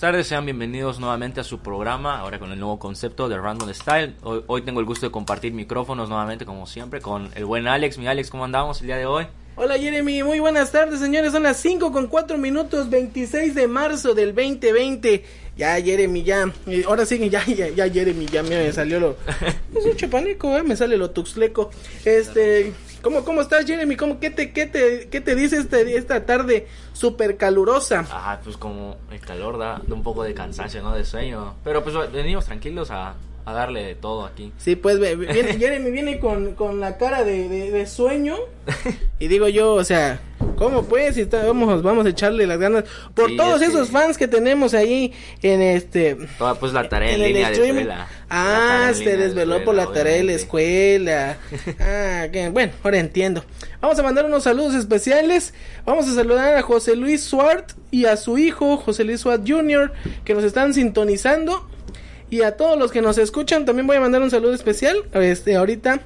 Buenas tardes, sean bienvenidos nuevamente a su programa, ahora con el nuevo concepto de Random Style. Hoy, hoy, tengo el gusto de compartir micrófonos nuevamente, como siempre, con el buen Alex. Mi Alex, ¿cómo andamos el día de hoy? Hola Jeremy, muy buenas tardes señores, son las 5 con 4 minutos 26 de marzo del 2020. Ya Jeremy, ya, ahora sí, ya, ya, ya Jeremy, ya me salió lo... Es un chapanico, eh, me sale lo tuxleco. Este, ¿cómo, cómo estás Jeremy? ¿Cómo, qué, te, qué, te, ¿Qué te dice este, esta tarde súper calurosa? Ajá, pues como el calor da, da un poco de cansancio, ¿no? De sueño. Pero pues venimos tranquilos a, a darle de todo aquí. Sí, pues viene, Jeremy viene con, con la cara de, de, de sueño. y digo yo, o sea, ¿cómo pues? Si está, vamos, vamos a echarle las ganas por sí, todos esos que... fans que tenemos ahí en este. Toda pues la tarea en, en línea de escuela. Ah, se desveló de por la tarea de la escuela. ah, que, bueno, ahora entiendo. Vamos a mandar unos saludos especiales. Vamos a saludar a José Luis Suart y a su hijo, José Luis Suart Jr., que nos están sintonizando. Y a todos los que nos escuchan, también voy a mandar un saludo especial. Este, ahorita,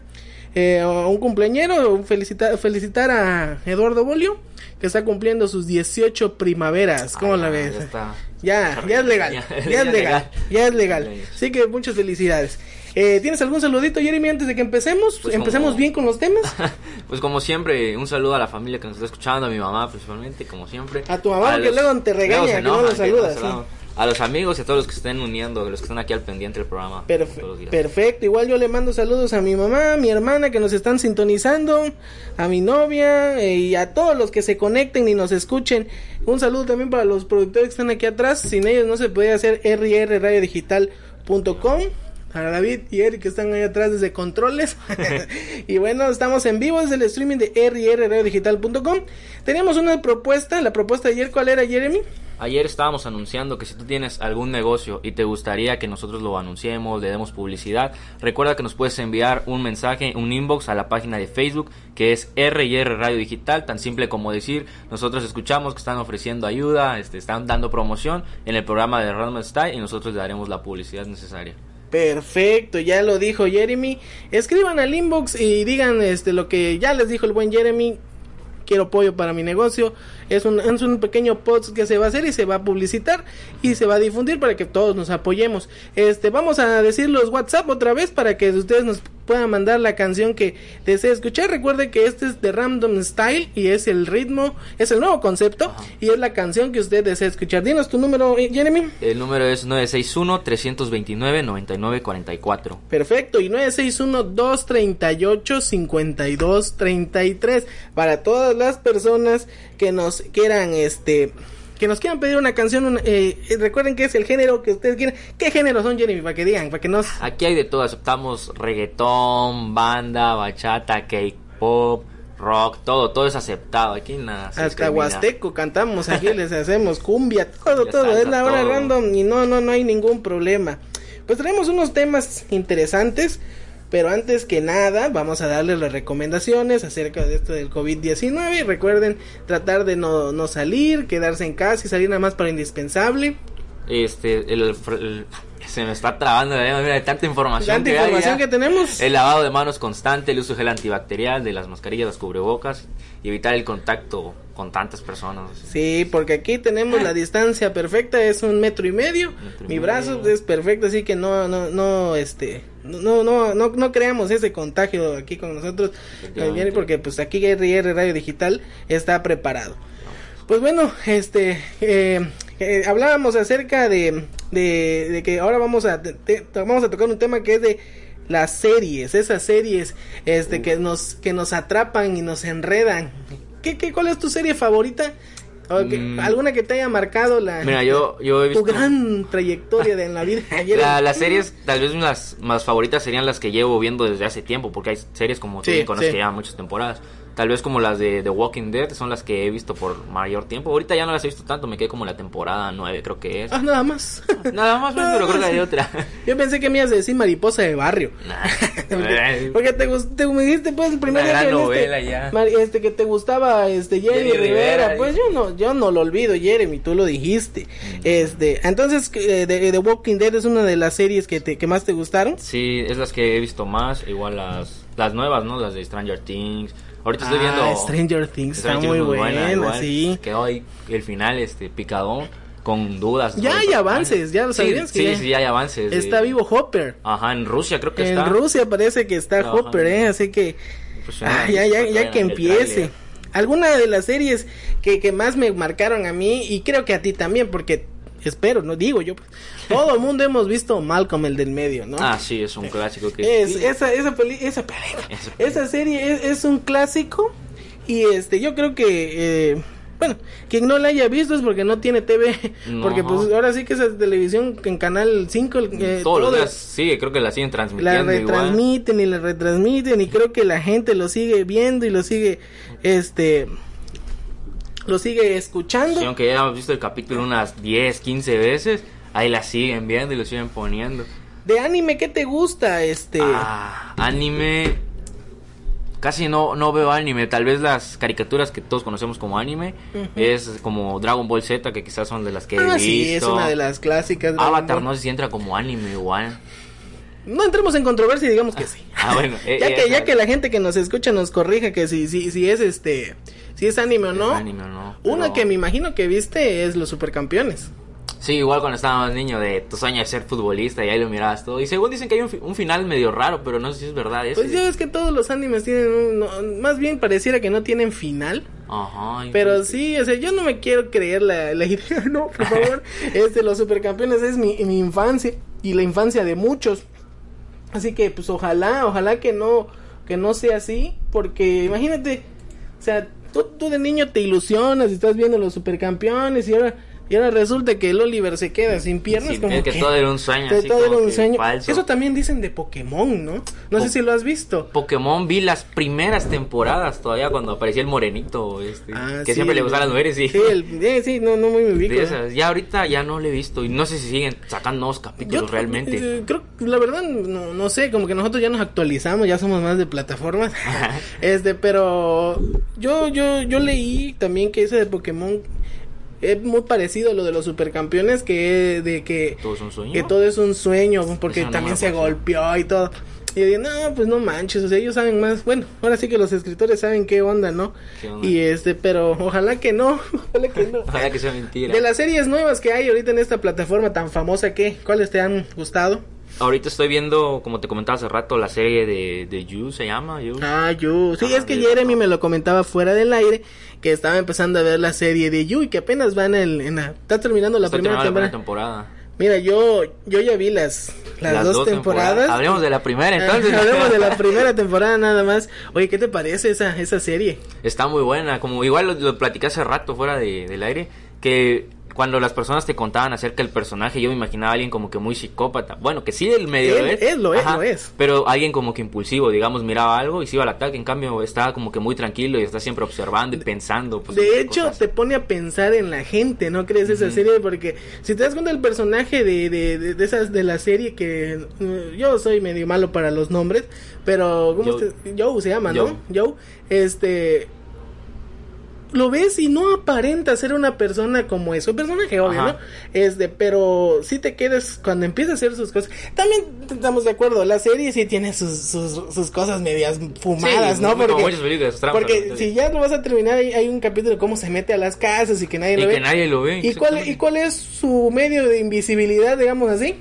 eh, a un cumpleañero, felicitar, felicitar a Eduardo Bolio, que está cumpliendo sus 18 primaveras. ¿Cómo Ah, la ya, ves? ya está. Ya, ya es legal, Ya- ya, ya es legal, legal. ya es legal. Así que muchas felicidades. Eh, ¿Tienes algún saludito, Jeremy, antes de que empecemos? Pues ¿Empecemos como- bien con los temas? Pues como siempre, un saludo a la familia que nos está escuchando, a mi mamá principalmente, como siempre. A tu mamá, porque luego te regaña, que no enoja, lo saludas, no sí. A los amigos y a todos los que se estén uniendo, los que están aquí al pendiente del programa. Perfe- perfecto, igual yo le mando saludos a mi mamá, a mi hermana que nos están sintonizando, a mi novia eh, y a todos los que se conecten y nos escuchen. Un saludo también para los productores que están aquí atrás, sin ellos no se podía hacer rrradiodigital.com. A David y Eric que están ahí atrás desde controles. y bueno, estamos en vivo desde el streaming de rrradiodigital.com. Teníamos una propuesta, la propuesta de ayer, ¿cuál era, Jeremy? Ayer estábamos anunciando que si tú tienes algún negocio y te gustaría que nosotros lo anunciemos, le demos publicidad, recuerda que nos puedes enviar un mensaje, un inbox a la página de Facebook que es R&R Radio Digital, tan simple como decir, nosotros escuchamos que están ofreciendo ayuda, este, están dando promoción en el programa de Random Style y nosotros le daremos la publicidad necesaria. Perfecto, ya lo dijo Jeremy. Escriban al inbox y digan este lo que ya les dijo el buen Jeremy. Quiero pollo para mi negocio. Es un, es un pequeño post que se va a hacer y se va a publicitar y se va a difundir para que todos nos apoyemos. Este, vamos a decir los WhatsApp otra vez para que ustedes nos puedan mandar la canción que desee escuchar. Recuerde que este es de Random Style y es el ritmo, es el nuevo concepto Ajá. y es la canción que usted desea escuchar. Dinos tu número, eh, Jeremy. El número es 961-329-9944. Perfecto, y 961-238-5233 para todas las personas que nos quieran, este, que nos quieran pedir una canción, un- eh, eh, recuerden que es el género que ustedes quieran. ¿Qué género son, Jeremy? Para que digan, para que nos... Aquí hay de todo, aceptamos reggaetón, banda, bachata, K-pop, rock, todo, todo es aceptado. Aquí nada. Hasta. Huasteco cantamos, aquí les hacemos cumbia, todo, todo, es la hora todo. random y no, no, no hay ningún problema. Pues tenemos unos temas interesantes, pero antes que nada vamos a darles las recomendaciones acerca de esto del COVID-19 y recuerden tratar de no, no salir, quedarse en casa y salir nada más para indispensable. Este, el, el- se me está trabando, eh, mira, de tanta información. Tanta que información que tenemos. El lavado de manos constante, el uso de gel antibacterial, de las mascarillas, las cubrebocas y evitar el contacto con tantas personas. Sí, porque aquí tenemos la distancia perfecta, es un metro y medio. Metro y Mi medio. brazo es perfecto, así que no, no, no, este, no, no, no, no creamos ese contagio aquí con nosotros, Efectivamente. porque pues aquí RR Radio Digital está preparado. Pues bueno, este, eh, eh, hablábamos acerca de, de, de que ahora vamos a, te- vamos a tocar un tema que es de las series, esas series, este, que nos, que nos atrapan y nos enredan. ¿Qué, qué, cuál es tu serie favorita? Mm. ¿Alguna que te haya marcado la, Mira, yo, yo he tu visto... gran trayectoria de en la vida? Ayer- La- las series, tal vez las más favoritas serían las que llevo viendo desde hace tiempo, porque hay series como Sí, conoces sí. que llevan muchas temporadas. Tal vez como las de The Walking Dead son las que he visto por mayor tiempo. Ahorita ya no las he visto tanto, me quedé como en la temporada 9, creo que es. Ah, nada más. Nada más, pero creo que hay otra. Yo pensé que me ibas a decir mariposa de barrio. Nah. porque, porque te, te me dijiste pues el primer Una día que gran novela ya. Este que te gustaba este Jeremy Rivera, Rivera, pues yo no yo no lo olvido Jeremy, tú lo dijiste. Este, entonces eh, de, de Walking Dead es una de las series que te que más te gustaron. Sí, es las que he visto más, igual las las nuevas, ¿no? Las de Stranger Things. Ahorita estoy viendo Ah, Stranger Things está muy Things buena, igual, sí. Que hoy el final este picadón con dudas. Ya hay avances, ya lo sabías. Sí, sí, sí, hay avances. Está vivo Hopper. Ajá, en Rusia creo que está. En Rusia parece que está Hopper, ¿eh? Así que. Ah, ya, ya, ya que empiece. Alguna de las series que, que más me marcaron a mí y creo que a ti también, porque espero, no digo yo. Pues, todo el mundo hemos visto Malcolm el del medio, ¿no? Ah, sí, es un clásico que es esa esa peli, esa, esa serie es, es, un clásico y este yo creo que eh, bueno, quien no la haya visto es porque no tiene TV. Porque pues ahora sí que esa televisión en Canal 5... Eh, Todos los días, sí, creo que la siguen transmitiendo. La retransmiten y la retransmiten y creo que la gente lo sigue viendo y lo sigue, este... Lo sigue escuchando. Sí, aunque ya hemos visto el capítulo unas 10, 15 veces, ahí la siguen viendo y lo siguen poniendo. De anime, ¿qué te gusta? Este... Ah, anime casi no, no veo anime. Tal vez las caricaturas que todos conocemos como anime es como Dragon Ball Z, que quizás son de las que he ah, Sí, es una de las clásicas. Avatar no sé si entra como anime igual. No entremos en controversia y digamos que sí. Ah, bueno. Eh, ya, que, ya que la gente que nos escucha nos corrija que si, si, si es este, si es anime o no. anime o no. Una que me imagino que viste es Los Supercampeones. Sí, igual cuando estábamos niño de tu sueño de ser futbolista y ahí lo mirabas todo. Y según dicen que hay un, final medio raro, pero no sé si es verdad eso. Pues ya ves que todos los animes tienen un, más bien pareciera que no tienen final. Ajá. Pero sí, o sea, yo no me quiero creer la, la idea, no, por favor. este, los supercampeones es mi, mi infancia y la infancia de muchos. Así que pues ojalá, ojalá que no que no sea así, porque imagínate, o sea, tú, tú de niño te ilusionas y estás viendo los supercampeones y ahora y ahora resulta que el Oliver se queda sin piernas. como que, todo era un sueño. Eso también dicen de Pokémon, ¿no? No sé si lo has visto. Pokémon vi las primeras temporadas todavía cuando aparecía el morenito, este, ah, que siempre le gustan las mujeres. Sí, sí, eh, sí no, no muy ubico. Ya ahorita ya no lo he visto y no sé si siguen sacando nuevos capítulos realmente. Eh, creo, la verdad, no, no sé, como que nosotros ya nos actualizamos, ya somos más de plataformas. este, pero yo, yo, yo leí también que ese de Pokémon es muy parecido a lo de los supercampeones que de que todo es un sueño, que todo es un sueño porque también se golpeó y todo. Y yo digo, no, pues no manches, o sea, ellos saben más. Bueno, ahora sí que los escritores saben qué onda, ¿no? Y este, pero ojalá que no, ojalá que no. ojalá que sea mentira. De las series nuevas que hay ahorita en esta plataforma tan famosa, ¿qué? ¿Cuáles te han gustado? Ahorita estoy viendo, como te comentaba hace rato, la serie de, de You, se llama You. Ah, You. Sí, es que Jeremy me lo comentaba fuera del aire, que estaba empezando a ver la serie de You y que apenas van en, en la... Está terminando la, primera, temporada. Mira, yo yo ya vi las las, dos, temporadas. Hablemos de la primera entonces. Hablemos de la primera temporada nada más. Oye, ¿qué te parece esa esa serie? Está muy buena, como igual lo, lo platicé hace rato fuera de, del aire, que cuando las personas te contaban acerca del personaje, yo me imaginaba a alguien como que muy psicópata. Bueno, que sí, el medio es. es lo es, lo es. Pero alguien como que impulsivo, digamos, miraba algo y se iba al ataque. En cambio, estaba como que muy tranquilo y está siempre observando y pensando. Pues, de hecho, te pone a pensar en la gente, ¿no crees esa serie? Porque si te das cuenta del personaje de, de, de, esas de la serie que mm, yo soy medio malo para los nombres, pero ¿cómo Joe se llama, ¿no? Joe, este lo ves y no aparenta ser una persona como eso, un personaje obvio, ¿no? Este, pero si te quedas cuando empieza a hacer sus cosas. También estamos de acuerdo, la serie sí tiene sus, sus, cosas medias fumadas, ¿no? Porque, porque si ya lo vas a terminar, hay, hay, un capítulo de cómo se mete a las casas y que nadie lo ve. que nadie lo ve. ¿Y cuál, ¿Y cuál es su medio de invisibilidad, digamos así?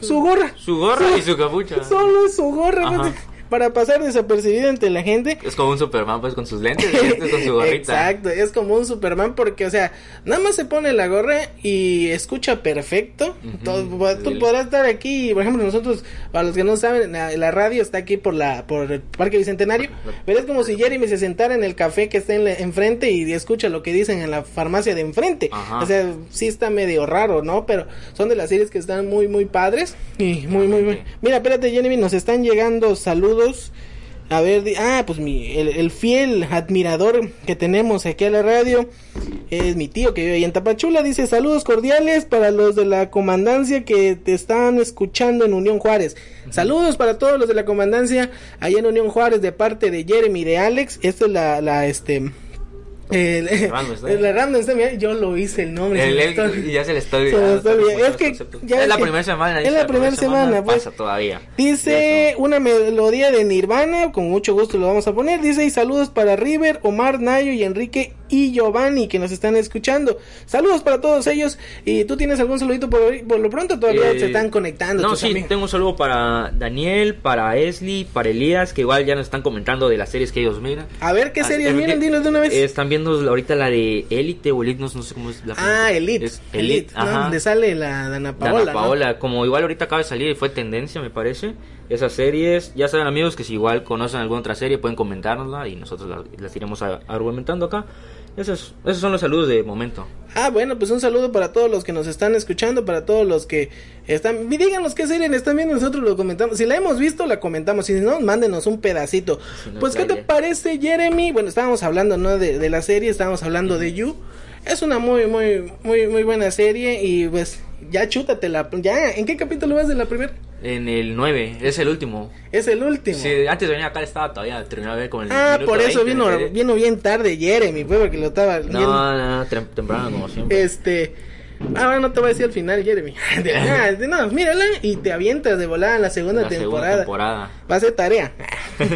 Su gorra. Su gorra y su capucha. Solo su gorra para pasar desapercibido ante la gente. Es como un Superman, pues con sus lentes y con su gorrita. Exacto, es como un Superman porque, o sea, nada más se pone la gorra y escucha perfecto. tú podrás estar aquí, por ejemplo, nosotros, para los que no saben, la, radio está aquí por la por el Parque Bicentenario, pero es como si Jeremy se sentara en el café que está en enfrente y escucha lo que dicen en la farmacia de enfrente. O sea, sí está medio raro, ¿no? Pero son de las series que están muy, muy padres y muy, muy, muy... Mira, espérate, Jeremy, nos están llegando saludos a ver, ah, pues mi, el, fiel admirador que tenemos aquí a la radio es mi tío que vive ahí en Tapachula. Dice saludos cordiales para los de la comandancia que te están escuchando en Unión Juárez. Saludos para todos los de la comandancia allá en Unión Juárez de parte de Jeremy de Alex. Esta es la, la, este, el, el, yo lo hice el nombre. El, ya se le está Es que ya es la primera semana. Es la primera semana, pues. todavía. Dice una melodía de Nirvana, con mucho gusto lo vamos a poner. Dice y saludos para River, Omar, Nayo y Enrique y Giovanni que nos están escuchando. Saludos para todos ellos. ¿Y tú tienes algún saludito por, por lo pronto? Todavía Eh, se están conectando. No, sí, amigos. tengo un saludo para Daniel, para Esli, para Elías, que igual ya nos están comentando de las series que ellos miran. A ver, ¿qué Ah, series eh, miran? que- Dinos de una vez. eh, están viendo ahorita la de Elite o Elite, no, no sé cómo es la ah, Elite. Es Elite, ¿no? ajá. Donde sale la Dana Dana Paola. ¿no? Paola, como igual ahorita acaba de salir y fue tendencia, me parece. Esas series, ya saben amigos que si igual conocen alguna otra serie pueden comentárnosla y nosotros la- las iremos a- argumentando acá. Esos, esos son los saludos de momento. Ah, bueno, pues un saludo para todos los que nos están escuchando, para todos los que están... Díganos qué serie están viendo, nosotros lo comentamos. Si la hemos visto, la comentamos. Si no, mándenos un pedacito. Si no, pues, ¿qué te parece, Jeremy? Bueno, estábamos hablando, ¿no? De, de la serie, estábamos hablando de You. Es una muy, muy, muy, muy buena serie y pues ya chútatela. Ya, ¿en qué capítulo vas de la primera? En el 9, es el último. Es el último. Sí, antes de venir acá estaba todavía terminaba de ver con el ah, por eso 20 vino, vino bien tarde Jeremy, fue porque lo estaba. No, no, tem- temprano como siempre. Este. Ahora no te voy a decir al final, Jeremy. Ah, no, mírala y te avientas de volada en la segunda la temporada. segunda temporada. Va a ser tarea. Pero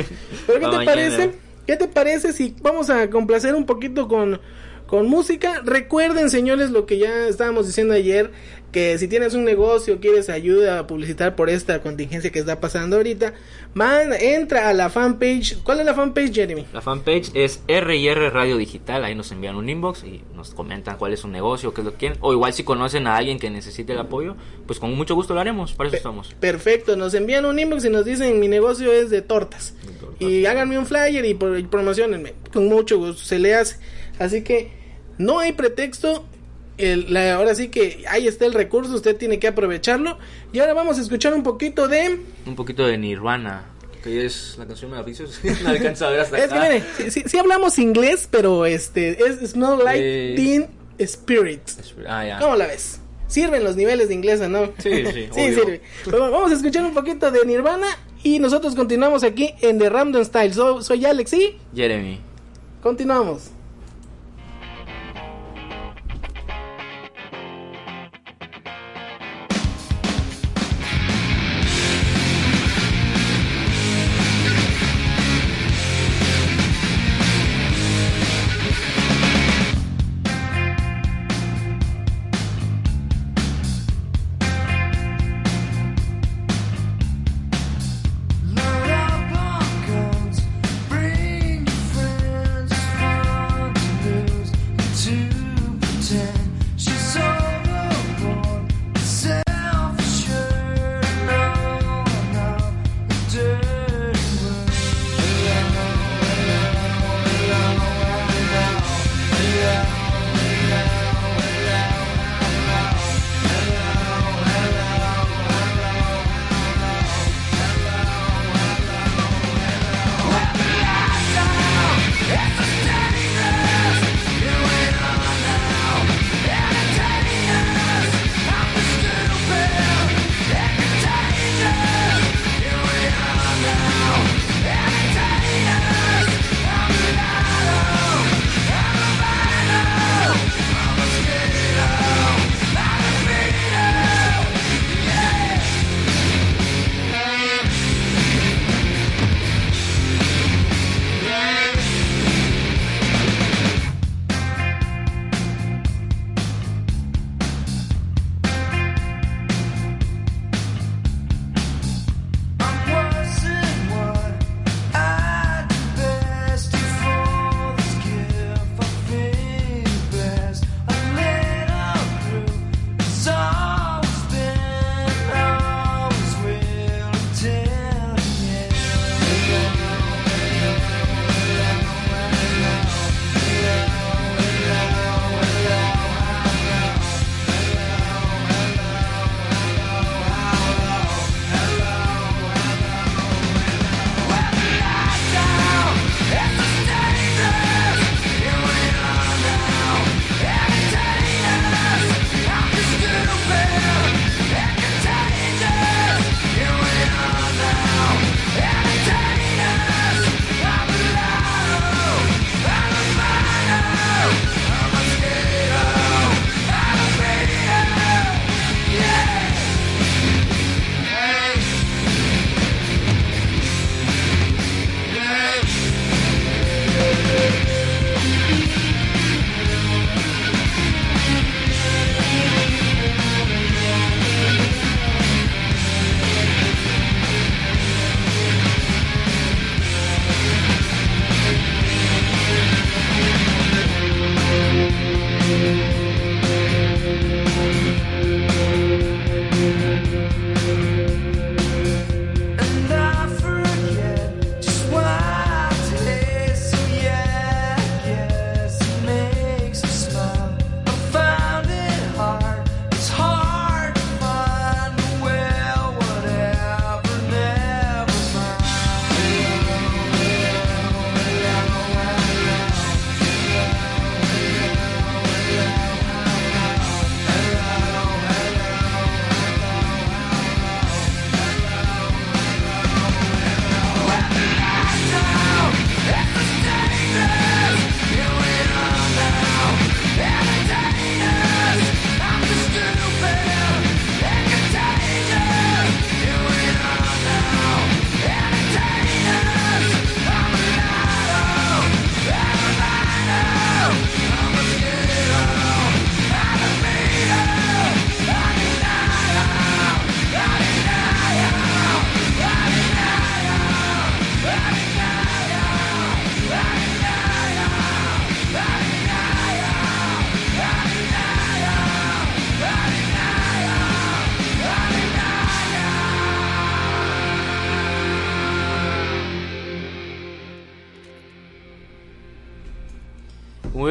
¿qué te mañana. parece? ¿Qué te parece si vamos a complacer un poquito con, con música? Recuerden, señores, lo que ya estábamos diciendo ayer, que si tienes un negocio, quieres ayuda a publicitar por esta contingencia que está pasando ahorita, man, entra a la fanpage. ¿Cuál es la fanpage, Jeremy? La fanpage es R&R Radio Digital, ahí nos envían un inbox y nos comentan cuál es su negocio, qué es lo que quieren. O igual si conocen a alguien que necesite el apoyo, pues con mucho gusto lo haremos, para eso estamos. Perfecto, nos envían un inbox y nos dicen mi negocio es de tortas. De tortas. Y háganme un flyer y, pro- y promocionenme. Con mucho gusto, se le hace. Así que no hay pretexto. El- la- ahora sí que ahí está el recurso, usted tiene que aprovecharlo. Y ahora vamos a escuchar un poquito de... Un poquito de Nirvana, que es la canción de Mauricios. no alcanza a ver hasta Es que acá. mire, sí, sí- hablamos inglés, pero este es Smell Like Eh. Teen Spirit. Ah, ya. ¿Cómo la ves? ¿Sirven los niveles de inglés no? Sí, sí, sí sirve. Pero vamos a escuchar un poquito de Nirvana y nosotros continuamos aquí en The Ramdon Style. So- soy Alex y Jeremy. continuamos.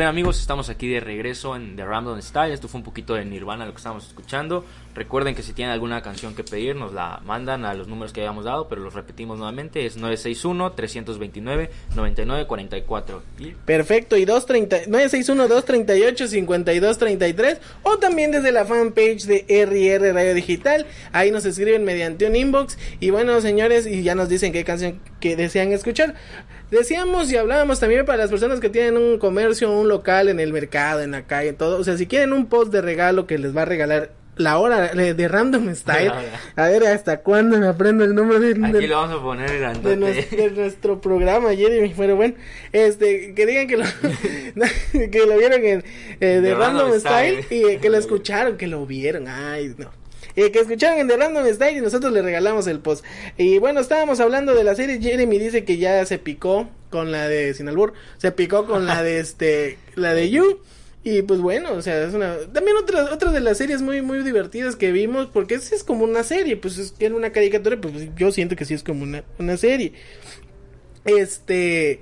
Amigos, estamos aquí de regreso en The Random Style. Esto fue un poquito de Nirvana lo que estamos escuchando. Recuerden que si tienen alguna canción que pedir, nos la mandan a los números que habíamos dado, pero los repetimos nuevamente. Es 961-329-9944. ¿Y? Perfecto, y 961-238-5233. O también desde la fanpage de RR Radio Digital. Ahí nos escriben mediante un inbox. Y bueno, señores, y ya nos dicen qué canción que desean escuchar. Decíamos y hablábamos también para las personas que tienen un comercio, un local en el mercado, en la calle, todo. O sea, si quieren un post de regalo que les va a regalar la hora de Random Style. A ver, ¿hasta cuándo me aprendo el nombre de, Aquí lo vamos a poner de, de, nuestro programa, Jeremy. Pero bueno, este, que digan que lo, que lo vieron en eh, de Random, Style, y eh, que lo escucharon, que lo vieron. Ay, no eh, que escucharon en The Random Style y nosotros le regalamos el post. Y bueno, estábamos hablando de la serie. Jeremy dice que ya se picó con la de Sinalbur, se picó con la de este, la de You. Y pues bueno, o sea, es una. También otra, otra de las series muy, muy divertidas que vimos, porque es, es como una serie, pues es tiene una caricatura, pues yo siento que sí es como una, una serie. Este.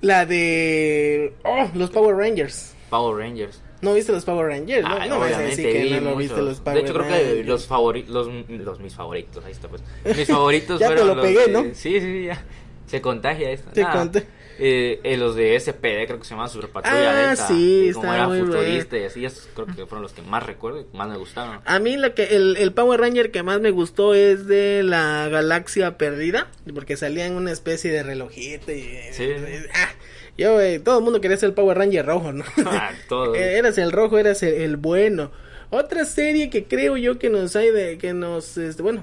La de. Oh, los Power Rangers. Power Rangers. ¿No viste los Power Rangers? no, no a que no, viste los Power Rangers. De hecho, creo que los favoritos, los, mis favoritos, ahí está pues. Mis favoritos ya fueron te lo pegué, ¿no? Sí, sí, sí, ya. Se contagia esto. Se contagia. Eh, eh, los de SPD creo que se llamaban Super Patrulla ah, sí, como era muy futurista y así, esos creo que fueron los que más recuerdo y más me gustaron. A mí lo que el, el, Power Ranger que más me gustó es de la Galaxia Perdida, porque salía en una especie de relojito y... Sí. ah, yo, eh, todo el mundo quería ser el Power Ranger rojo, ¿no? Ah, todo. Eh, eras el rojo, eras el, bueno. Otra serie que creo yo que nos hay de, que nos, este, bueno,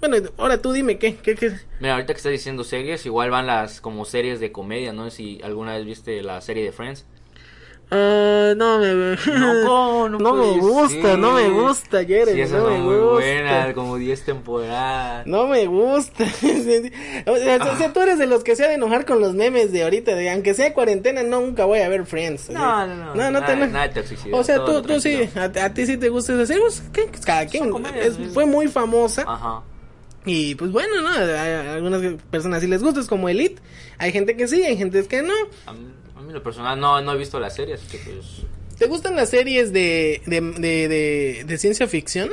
bueno, ahora tú dime, ¿qué, qué, qué? Mira, ahorita que estás diciendo series, igual van las como series de comedia, ¿no? Si alguna vez viste la serie de Friends. Uh, no me no, no, no me gusta, no me gusta, Jeremy, sí, no me muy gusta. buena, como 10 temporadas. No me gusta. o, sea, o, sea, tú eres de los que se ha de enojar con los memes de ahorita, de aunque sea cuarentena, nunca voy a ver Friends. No, no, no. No, no nada, te nada toxicidad, O sea, tú, tú sí, a, a, ti sí te gusta esa serie, pues, ¿qué? cada quien. Es, fue muy famosa. Ajá. Y pues bueno, ¿no? A algunas personas sí les gusta, es como Elite. Hay gente que sí, hay gente que no. Mí, lo personal no, no he visto la serie, así que pues... ¿Te gustan las series de, de, de, de, de ciencia ficción?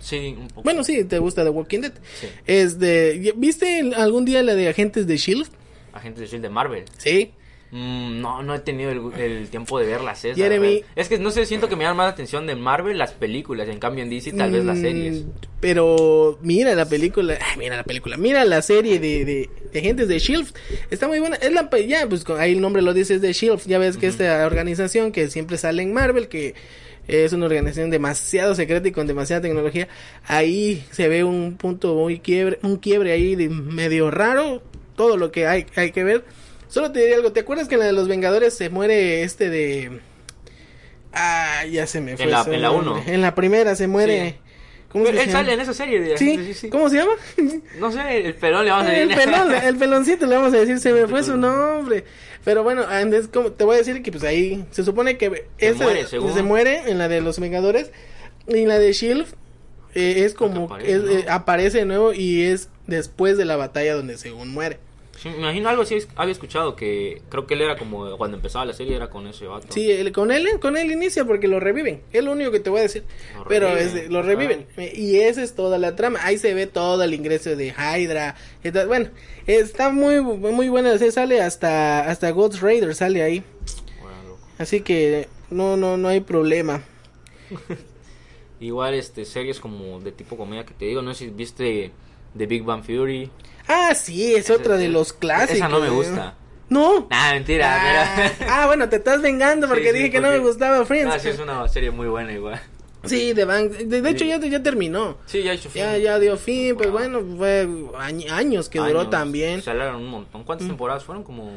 Sí, un poco. Bueno, sí, te gusta The Walking Dead. Sí. Es de, ¿Viste algún día la de Agentes de S.H.I.E.L.D.? Agentes de S.H.I.E.L.D. de Marvel. Sí. Mm, no, no he tenido el, el tiempo de verlas esas. Jeremy. Es que no sé, siento que me llama más la atención de Marvel las películas, en cambio en DC tal vez las series. Mm, Pero mira la película, ay, mira la película, mira la serie de, de, de de S.H.I.E.L.D. Está muy buena. Es la, ya, pues ahí el nombre lo dice, es de S.H.I.E.L.D. Ya ves que uh -huh. esta organización que siempre sale en Marvel, que es una organización demasiado secreta y con demasiada tecnología. Ahí se ve un punto muy quiebre, un quiebre ahí de medio raro. Todo lo que hay, hay que ver. Solo te diré algo. ¿Te acuerdas que en la de los Vengadores se muere este de. Ah, ya se me fue. En la, en la 1. En la primera se muere. Sí. ¿Cómo Pero él sale en esa serie. De... ¿Sí? Sí, ¿Sí? ¿Cómo se llama? No sé, el pelón le vamos a decir. El pelón, el peloncito le vamos a decir, se me fue su nombre. Pero bueno, antes, como, te voy a decir que pues ahí se supone que se, muere, según... se muere en la de los Vengadores y en la de Shield eh, es como aparece, es, ¿no? eh, aparece de nuevo y es después de la batalla donde según muere. Sí, me imagino algo así había escuchado que creo que él era como cuando empezaba la serie era con ese vato. Sí, él, con él con él inicia porque lo reviven. Es lo único que te voy a decir. Lo Pero reviven, es, lo reviven y esa es toda la trama. Ahí se ve todo el ingreso de Hydra. Está, bueno, está muy muy buena, se sale hasta hasta Ghost Raider sale ahí. Bueno, Así que no no no hay problema. Igual este series como de tipo comedia que te digo, no sé si viste The Big Bang Theory. Ah, sí, es otra de los clásicos. Esa no me gusta. No. Nah, mentira. Ah, pero... ah, bueno, te estás vengando porque Sí, sí, dije que no me gustaba Friends. Ah, sí, es una serie muy buena igual. Sí, de, Bang- de, de hecho ya, ya terminó. Sí, ya hizo fin. Ya, ya dio fin, pues bueno, fue añ- años que duró Años. también. Se alargaron un montón. ¿Cuántas Mm. temporadas fueron? Como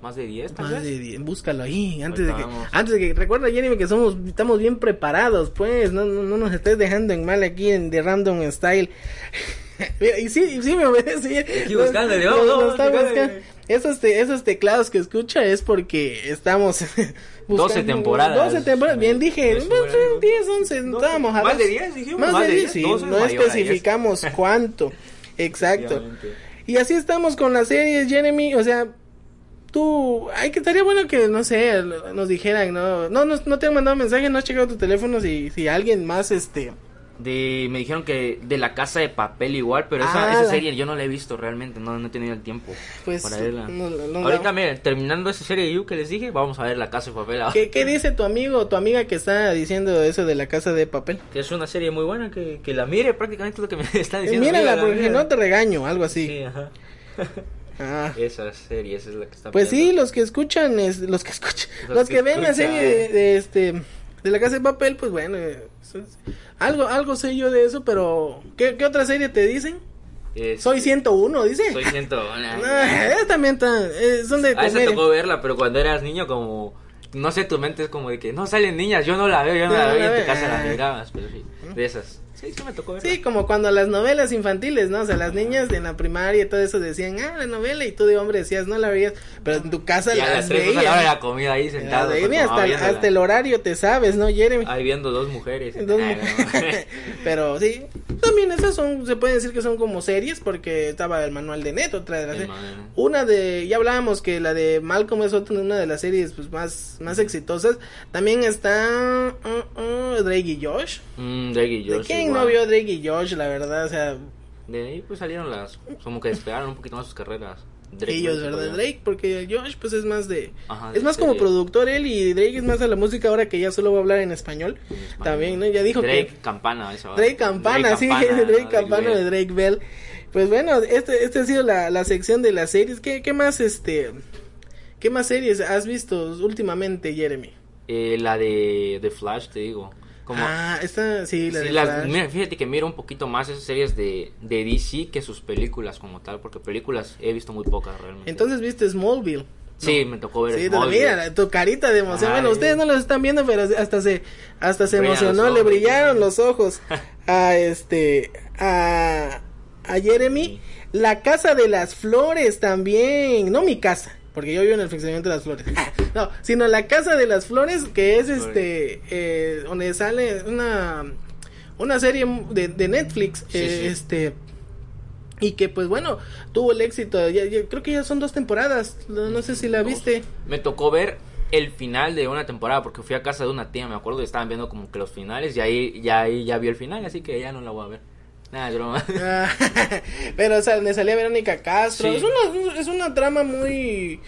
más de 10 tal Más vez. de diez, búscalo ahí, antes de que, antes de que, recuerda Jeremy que somos, estamos bien preparados, pues, no, no, no nos estés dejando en mal aquí en The Random Style. Y sí, y sí me obedece. Aquí buscándole, vamos, lo vamos, está buscándole. buscando. Esos, te- esos teclados que escucha es porque estamos 12 temporadas. 12 temporadas, bien dije, Eso, bueno, bueno. 10, 11, estábamos Más de 10 dijimos. Más, de 10, sí, 12, no mayor a 10. especificamos cuánto. Exacto. Y así estamos con las series, Jeremy. O sea, tú, ay, que estaría bueno que, no sé, nos dijeran, no, no, no, no te han mandado mensaje, no has checado tu teléfono si, si alguien más, este, de me dijeron que de la casa de papel igual pero esa, Ah, la- serie yo no la he visto realmente no, no he tenido el tiempo pues, para verla no- no- ahorita miren terminando esa serie de You que les dije vamos a ver la casa de papel. ¿Qué, ¿Qué dice tu amigo o tu amiga que está diciendo eso de la casa de papel? que es una serie muy buena que, que la mire prácticamente lo que me está diciendo mírala, mírala, porque no te regaño, algo así. sí ajá Ah. esa serie esa es la que está Pues sí, los que escuchan, es, los que escuchan, los, Los que, que ven la serie de, de este de la casa de papel, pues bueno, eh, es- algo algo sé yo de eso, pero ¿qué, qué otra serie te dicen? Este, Soy 101, dice. soy ciento Ah, esa también eh, son de a esa comedia. tocó verla pero cuando eras niño como no sé tu mente es como de que no salen niñas yo no la veo yo no Yo la no veo y la en tu casa la Ah. mirabas pero sí de esas sí sí me tocó verla Sí, como cuando las novelas infantiles, ¿no? O sea, las niñas en la primaria y todo eso decían, ah, la novela, y tú de hombre decías, no la veías, pero en tu casa y a las pues, a la hora de veías. la comida ahí sentado veías, tu mamá hasta, el horario te sabes, ¿no, Jeremy? Ahí viendo dos mujeres. No. pero sí, también esas son, se puede decir que son como series porque estaba el manual de Net, otra de las series. Una de, ya hablábamos que la de Malcolm es otra, una de las series pues más, más exitosas. También está uh, uh, Drake y Josh. Mm, Drake y ¿De Josh. quién. No vio Drake y Josh? La verdad, o sea, De ahí pues salieron las. Como que despegaron un poquito más sus carreras. Drake ellos, ¿verdad? podía. Drake, porque Josh pues es más de... Ajá, de Es más como productor él y Drake es más a la música ahora que ya solo va a hablar en español. En español. También, ¿no? Ya dijo Drake que... Campana, esa va. Drake Campana, sí, Drake, Campana Bell. de Drake Bell. Pues bueno, este, este ha sido la, la sección de las series. ¿Qué, qué más, este... ¿Qué más series has visto últimamente, Jeremy? Eh, la de, de Flash, te digo. Como, Ah, esta, sí, la Sí, de las- mira, fíjate que miro un poquito más esas series de, de DC que sus películas como tal, porque películas he visto muy pocas realmente. Entonces viste Smallville. sí, me tocó ver Sí, Smallville. mira, tu carita de emoción. Ay. Bueno, ustedes no lo están viendo, pero hasta se, hasta se Brillan emocionó, los le brillaron los ojos a este, a, a Jeremy. La casa de las flores también, no mi casa, porque yo vivo en el fraccionamiento de las flores. no, sino la casa de las flores, que es este, eh, donde sale una, una serie de, de Netflix, Sí, eh, sí. este, y que pues bueno, tuvo el éxito, ya- ya- creo que ya son dos temporadas, no, no sé si la viste. Me tocó ver el final de una temporada porque fui a casa de una tía, me acuerdo, y estaban viendo como que los finales y ahí ya ahí ya vi el final, así que ya no la voy a ver. Nada, es broma. Pero, o sea, me salía Verónica Castro. Sí. Es, una, es una trama muy,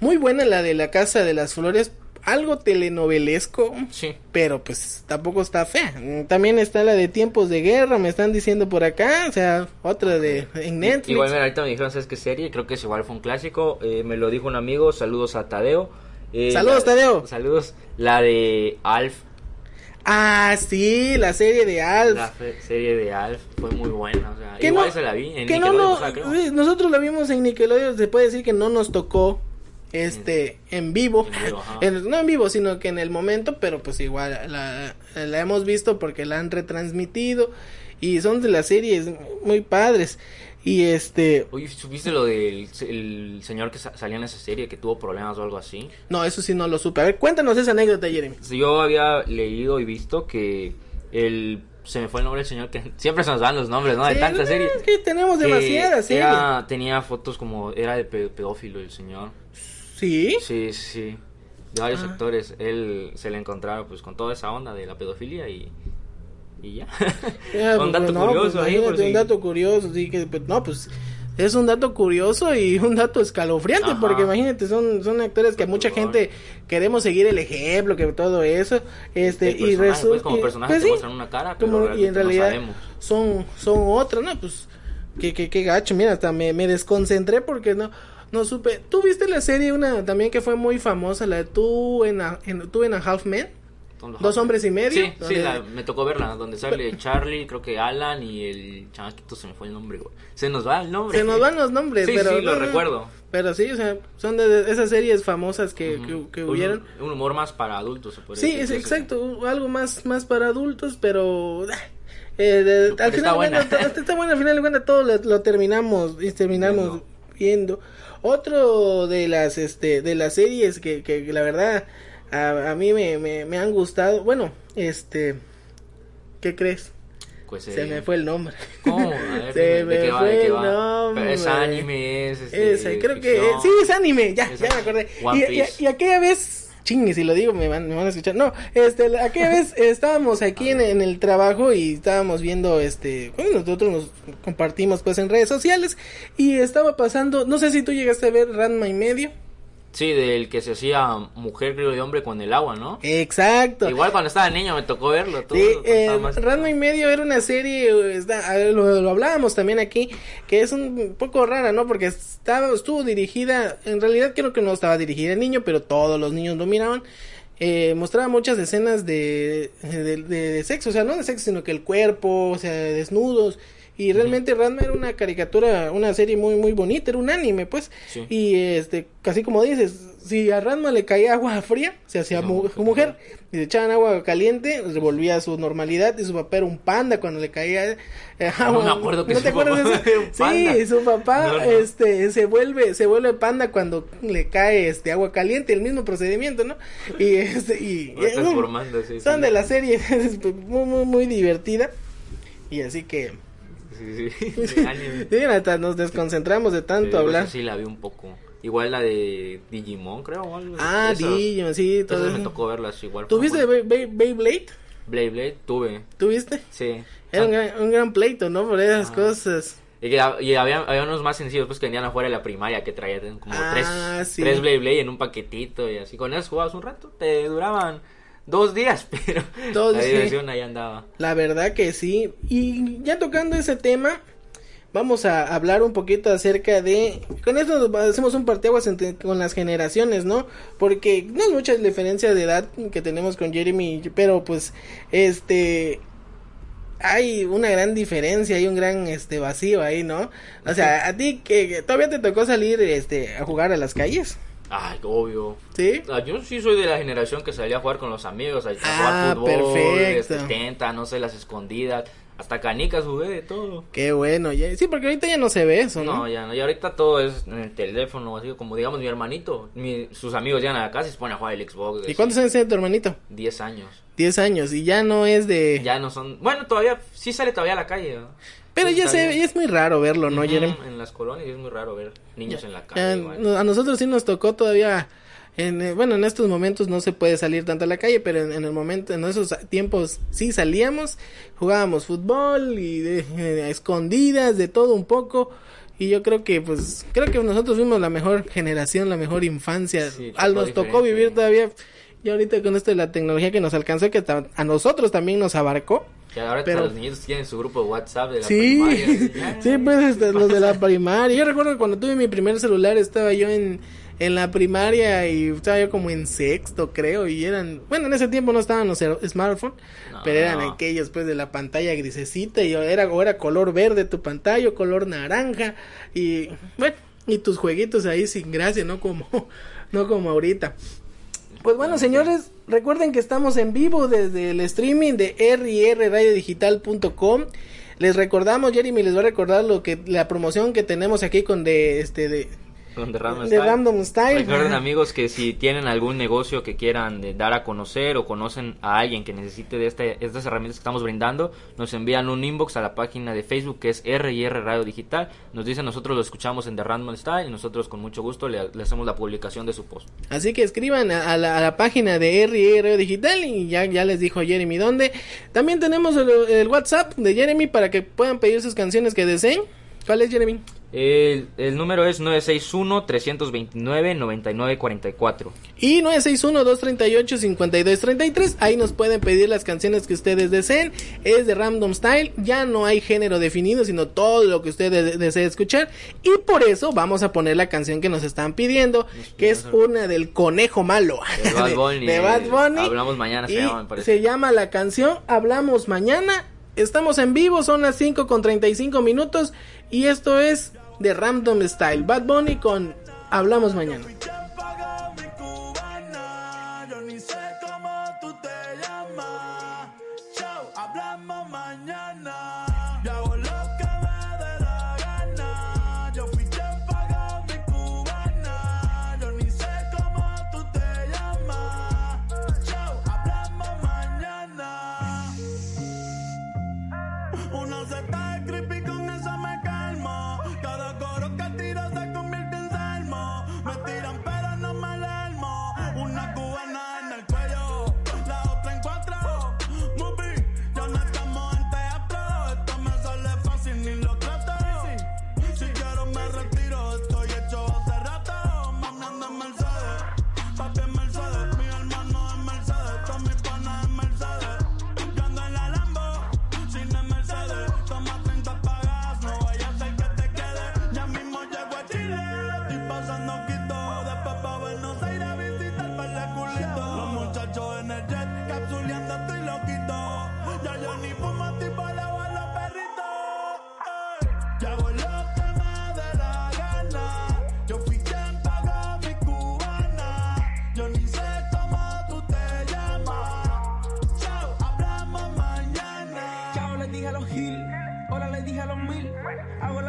muy buena la de la Casa de las Flores. Algo telenovelesco, sí. pero pues tampoco está fea. También está la de Tiempos de Guerra, me están diciendo por acá. O sea, otra de en Netflix. Igual mira, ahorita me dijeron, ¿sabes qué serie? Creo que es igual fue un clásico. eh, me lo dijo un amigo. Saludos a Tadeo. Eh, Saludos, la- Tadeo. Saludos. La de Alf. Ah, sí, la serie de Alf. La serie de Alf fue muy buena. O sea, Que igual no- se la vi. En que no, Nickelodeon no, pasaba, creo. sí, nosotros la vimos en Nickelodeon, se puede decir que no nos tocó este en vivo, En vivo. En- no en vivo, sino que en el momento, pero pues igual la, la hemos visto porque la han retransmitido y son de las series muy padres y este, Oye, ¿supiste lo del el señor que sa- salió en esa serie que tuvo problemas o algo así? no, eso sí no lo supe. A ver, cuéntanos esa anécdota, Jeremy. Sí, Yo había leído y visto que el se me fue el nombre del señor que siempre se nos van los nombres, ¿no? De tantas series. Es que tenemos demasiadas series. era- tenía fotos como era de pe- pedófilo el señor. Sí. Sí, sí. De varios Ah. actores. Él se le encontraba pues con toda esa onda de la pedofilia y, y ya. Ya, un pues, dato no, curioso pues, ahí por imagínate, si- un dato curioso, sí que pues, no, pues es un dato curioso y un dato escalofriante Ajá. porque imagínate son son actores que mucha gente queremos seguir el ejemplo que todo eso este El y resulta pues, como personaje te muestran una cara, pero y en no realidad son son otras no pues qué qué qué gacho mira hasta me, me desconcentré porque no no supe. Tú viste la serie una también que fue muy famosa la de tú en a, en tú en a half men Dos hombres y medio, Sí, sí, la- me tocó verla, donde sale Charlie, creo que Alan y el chamaquito se me fue el nombre, güey. Se nos va el nombre. Se nos van los nombres, Sí, pero sí, lo no, recuerdo. Pero sí, o sea, son de esas series famosas que, que, hubieron. Un, humor más para adultos, se puede Sí, decir, es exacto, algo más más para adultos, pero eh, de- al está final de buena. está bueno, al final de cuentas todo lo, lo terminamos y terminamos viendo. Otro de las este de las series que, que la verdad a, a mí me, me, me han gustado, bueno, este ¿qué crees? Pues, Se eh, me fue el nombre. ¿Cómo? A ver, Se ¿de me va, fue el nombre. es anime, es este, creo que sí, es anime, ya, ya me acordé. y, aquella vez chingue, si lo digo me van, me van a escuchar. No, este, aquella vez estábamos aquí en, en, el trabajo y estábamos viendo, este, nosotros nos compartimos pues en redes sociales y estaba pasando, no sé si tú llegaste a ver Ranma y medio. Sí, del que se hacía mujer, creo, de hombre con el agua, ¿no? Exacto. Igual cuando estaba niño me tocó verlo. Todo, sí, eh, y Medio era una serie, lo, hablábamos también aquí, que es un poco rara, ¿no? Porque estaba, estuvo dirigida, en realidad creo que no estaba dirigida a niño, pero todos los niños lo miraban. Eh, mostraba muchas escenas de, de, de, sexo, o sea, no de sexo, sino que el cuerpo, o sea, desnudos. Y realmente Ranma era una caricatura, una serie muy muy bonita, era un anime, pues. Y este, casi como dices, si a Ranma le caía agua fría, se hacía mujer, y le echaban agua caliente, se volvía a su normalidad, y su papá era un panda cuando le caía eh, agua. No me acuerdo que ¿No te acuerdas de eso? Sí, su papá este se vuelve se vuelve panda cuando le cae este agua caliente, el mismo procedimiento, ¿no? Y este y, eh, son de la serie muy muy muy divertida. Y así que Sí, sí. sí hasta nos desconcentramos de tanto hablar. Sí, la vi un poco. Igual la de Digimon, creo. Ah, Digimon, sí. Todo me tocó verlas igual. ¿Tuviste Beyblade? Beyblade, tuve. ¿Tuviste? Sí. Era un gran, pleito, ¿no? Por esas cosas. Y, había, había, unos más sencillos pues que venían afuera de la primaria que traían como ah, tres, sí. tres Blade en un paquetito y así. Con eso jugabas un rato, te duraban dos días, pero la diversión ahí andaba. La verdad que sí. Y ya tocando ese tema, vamos a hablar un poquito acerca de... Con esto hacemos un parteaguas con las generaciones, ¿no? Porque no es mucha diferencia de edad que tenemos con Jeremy, pero pues este... Hay una gran diferencia, hay un gran este vacío ahí, ¿no? O sea, a ti que todavía te tocó salir este a jugar a las calles. Ay, obvio. ¿Sí? Yo sí soy de la generación que salía a jugar con los amigos, a, jugar ah, fútbol, perfecto. 70, no sé, las escondidas. Hasta canicas jugué de todo. Qué bueno, ya. sí, porque ahorita ya no se ve eso, ¿no? No, ya no, y ahorita todo es en el teléfono, así como digamos mi hermanito, sus amigos llegan a la casa y se ponen a jugar el Xbox. ¿Y cuántos años tiene tu hermanito? Diez años. Diez años, y ya no es de... Ya no son, bueno, todavía, sí sale todavía a la calle, ¿no? Pero ya se, es muy raro verlo, ¿no, Jeremy? En las colonias es muy raro ver niños en la calle. a nosotros sí nos tocó todavía en, eh, bueno, en estos momentos no se puede salir tanto a la calle, pero en, el momento, en esos tiempos sí salíamos, jugábamos fútbol y de, eh, escondidas, de todo un poco. Y yo creo que, pues, creo que nosotros fuimos la mejor generación, la mejor infancia. Al nos tocó vivir todavía. Y ahorita con esto de la tecnología que nos alcanzó, que a nosotros también nos abarcó. Que ahora pero... los niños tienen su grupo de WhatsApp de la sí, primaria. sí, pues este, los de la primaria. Yo recuerdo que cuando tuve mi primer celular estaba yo en, en la primaria y estaba yo como en sexto, creo, y eran, bueno, en ese tiempo no estaban los smartphones, pero eran aquellos pues de la pantalla grisecita y era, o era color verde tu pantalla, o color naranja y bueno, y tus jueguitos ahí sin gracia, no como, no como ahorita. Pues bueno, señores, recuerden que estamos en vivo desde el streaming de rrradiodigital.com. Les recordamos, Jeremy les va a recordar lo que la promoción que tenemos aquí con de este de de Random, de Random Style. Recuerden amigos que si tienen algún negocio que quieran dar a conocer o conocen a alguien que necesite de este, estas herramientas que estamos brindando, nos envían un inbox a la página de Facebook que es R&R Radio Digital. Nos dicen nosotros lo escuchamos en The Random Style y nosotros con mucho gusto le, hacemos la publicación de su post. Así que escriban a, la, página de R&R Radio Digital y ya, ya les dijo Jeremy dónde. También tenemos el, el WhatsApp de Jeremy para que puedan pedir sus canciones que deseen. ¿Cuál es Jeremy? El, el número es 961-329-9944. Y 961-238-5233. Ahí nos pueden pedir las canciones que ustedes deseen. Es de Random Style. Ya no hay género definido, sino todo lo que ustedes deseen escuchar. Y por eso vamos a poner la canción que nos están pidiendo, que es una del conejo malo. De Bad Bunny. de Bad Bunny. Hablamos mañana, se llama, Se llama la canción Hablamos mañana. Estamos en vivo, son las 5 con 35 minutos. Y esto es de Random Style. Bad Bunny con Hablamos Mañana.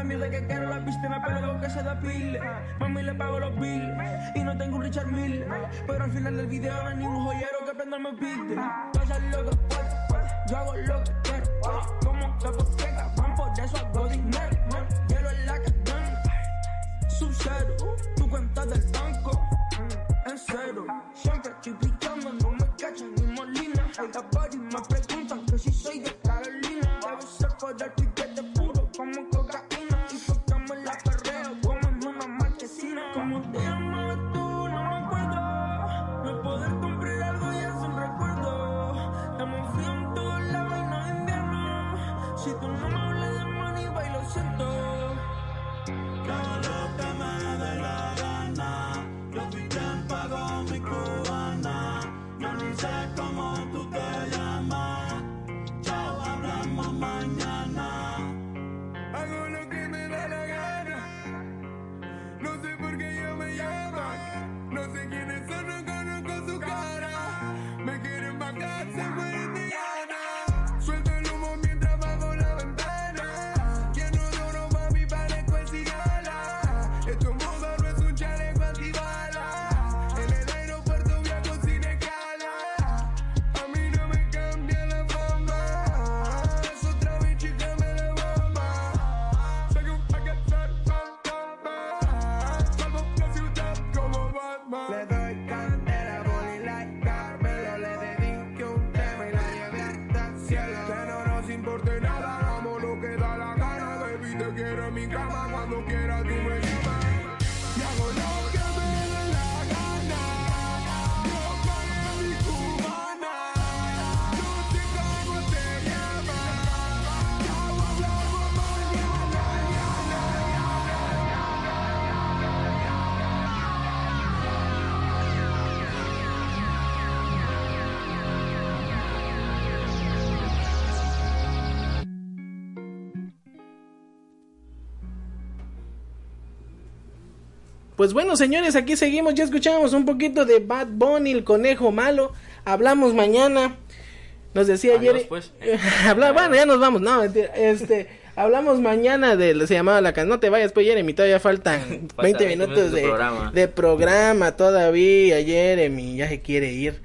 Mierda que quiero, la viste, me pego que se depile. Mami le pago los bills y no tengo un Richard Mille. Pero al final del video no hay ningún joyero que prenda me pide. Yo hago lo que puedo, yo hago lo que quiero. Como porque van por eso hago dinero. Hielo en la cadena, sub-cero, tu cuenta del banco. En cero, Pues bueno, señores, aquí seguimos. Ya escuchamos un poquito de Bad Bunny, el conejo malo. Hablamos mañana. Nos decía Adiós, ayer. pues. Habla- bueno, ya nos vamos. No, mentira. Este, hablamos mañana de. Se llamaba la canción. No te vayas, pues, Jeremy. Todavía faltan 20 minutos de, programa. de programa todavía. Jeremy ya se quiere ir.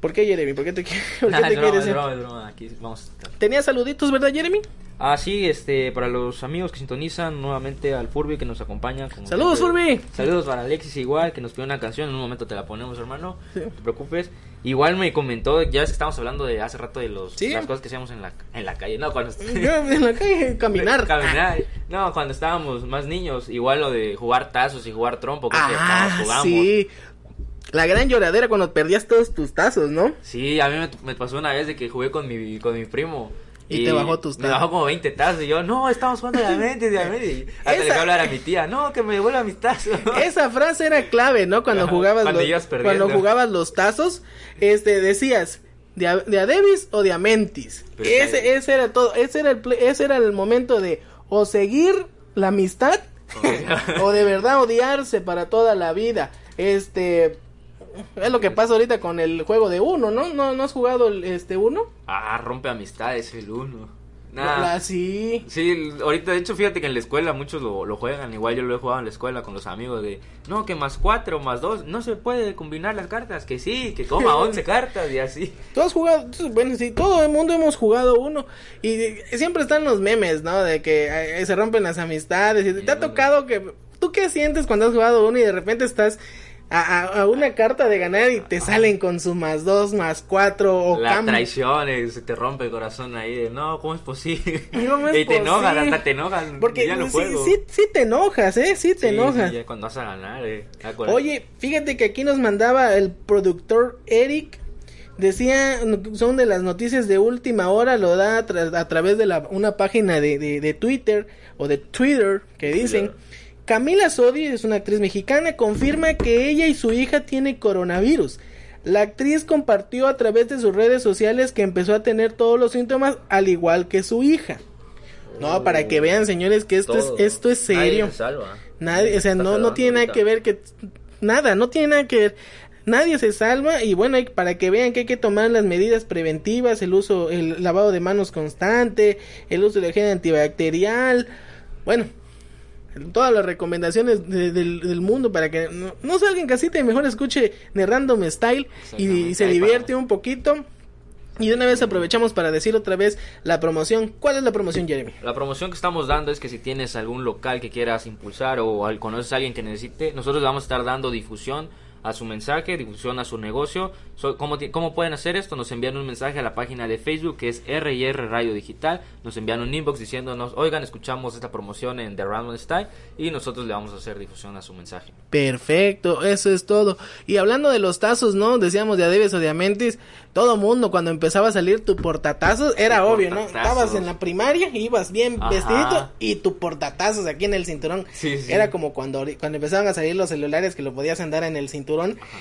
¿Por qué, Jeremy? ¿Por qué te, por qué Ah, te quieres es ir? broma, Aquí vamos. Tenía saluditos, ¿verdad, Jeremy? Ah, sí, este, para los amigos que sintonizan nuevamente al Furby que nos acompaña. como Saludos, siempre. Furby. Saludos para Alexis igual, que nos pidió una canción, en un momento te la ponemos, hermano. Sí. No te preocupes. Igual me comentó, ya ves que estamos hablando de hace rato de los, Sí. las cosas que hacíamos en la, en la calle. No, cuando... En la calle, caminar. Caminar. No, cuando estábamos más niños, igual lo de jugar tazos y jugar trompo, que Ah, jugamos. sí. La gran lloradera cuando perdías todos tus tazos, ¿no? Sí, a mí me, me pasó una vez de que jugué con mi, con mi primo. Y te bajó tus Me tazos. bajó como 20 tazos. Y yo, no, estamos jugando diamante, diamante. Y hasta le Esa- a hablar a mi tía, no, que me devuelva mis tazos. Esa frase era clave, ¿no? Cuando Ajá, jugabas cuando los, cuando jugabas los tazos, este decías de a, de a Davis o de a Mentis. Pero ese ese era todo, ese era el ple- ese era el momento de o seguir la amistad o de verdad odiarse para toda la vida. Este es lo que pasa ahorita con el juego de uno, ¿no? ¿No, no has jugado el este uno? Ah, rompe amistades el uno. Nah. sí. Sí, ahorita de hecho fíjate que en la escuela muchos lo, lo juegan, igual yo lo he jugado en la escuela con los amigos de, no, que más cuatro, más dos, no se puede combinar las cartas, que sí, que coma 11 cartas y así. Tú has jugado, bueno, sí, todo el mundo hemos jugado uno. Y siempre están los memes, ¿no? De que eh, se rompen las amistades. Y te ha tocado que. ¿Tú qué sientes cuando has jugado uno y de repente estás a, a- una carta de ganar y te salen con su más dos, más cuatro o La cam- traición, eh, se te rompe el corazón ahí de, no, ¿cómo es posible? ¿Cómo es y te posible? hasta te enojan. Porque ya no sí, juego. sí, sí te enojas, ¿eh? Sí te Sí, enojas. sí, ya cuando vas a ganar, eh. Oye, fíjate que aquí nos mandaba el productor Eric. Decía, son de las noticias de última hora, lo da a, tra- a través de la, una página de, de- de Twitter o de Twitter que dicen, Camila Sodi es una actriz mexicana, confirma que ella y su hija tienen coronavirus. La actriz compartió a través de sus redes sociales que empezó a tener todos los síntomas al igual que su hija. No, para que vean señores que esto Todo. es esto es Nadie serio. se salva. Nadie, o sea, no, no tiene nada ahorita. que ver que nada, no tiene nada que ver. Nadie se salva y bueno, hay- para que vean que hay que tomar las medidas preventivas, el uso, el lavado de manos constante, el uso de gel antibacterial. Bueno, todas las recomendaciones de- del, del mundo para que no, no salga en casita y mejor escuche de Random Style y, se divierte un poquito. Y de una vez aprovechamos para decir otra vez la promoción. ¿Cuál es la promoción, Jeremy? La promoción que estamos dando es que si tienes algún local que quieras impulsar o al- conoces a alguien que necesite, nosotros le vamos a estar dando difusión a su mensaje, difusión a su negocio. So- ¿cómo, ¿Cómo pueden hacer esto? Nos envían un mensaje a la página de Facebook que es R&R Radio Digital. Nos envían un inbox diciéndonos, oigan, escuchamos esta promoción en The Random Style y nosotros le vamos a hacer difusión a su mensaje. Perfecto, eso es todo. Y hablando de los tazos, ¿no? Decíamos de Adebes o Diamantes, todo mundo cuando empezaba a salir tu portatazos, era Tu obvio, ¿no? Estabas en la primaria, ibas bien Ajá. vestidito y tu portatazos aquí en el cinturón. Sí, sí. Era como cuando, cuando empezaban a salir los celulares que lo podías andar en el cinturón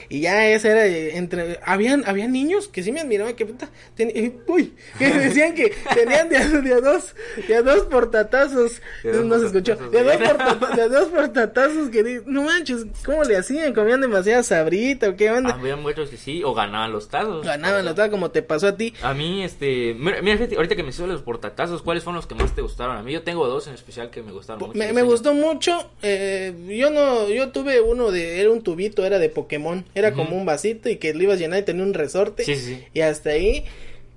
y ya ese era eh, entre... Habían, había niños que sí me admiraban que puta, ten- eh, uy, que decían que tenían de, a- dos, de a dos portatazos. No se escuchó. portatazos, De a dos, bien. porta- de a dos portatazos que no manches, ¿cómo le hacían? ¿Comían demasiada sabrita o qué onda? Había muchos que sí, o ganaban los tazos. Ganaban la tal como te pasó a ti. A mí, este, mira, ahorita que me los portatazos, ¿cuáles fueron los que más te gustaron? A mí yo tengo dos en especial que me gustaron mucho. Me, Los gustó mucho. eh, yo no, yo tuve uno de, era un tubito, era de Pokémon. Era como un vasito y que lo ibas a llenar y tenía un resorte. Sí, sí. Y hasta ahí.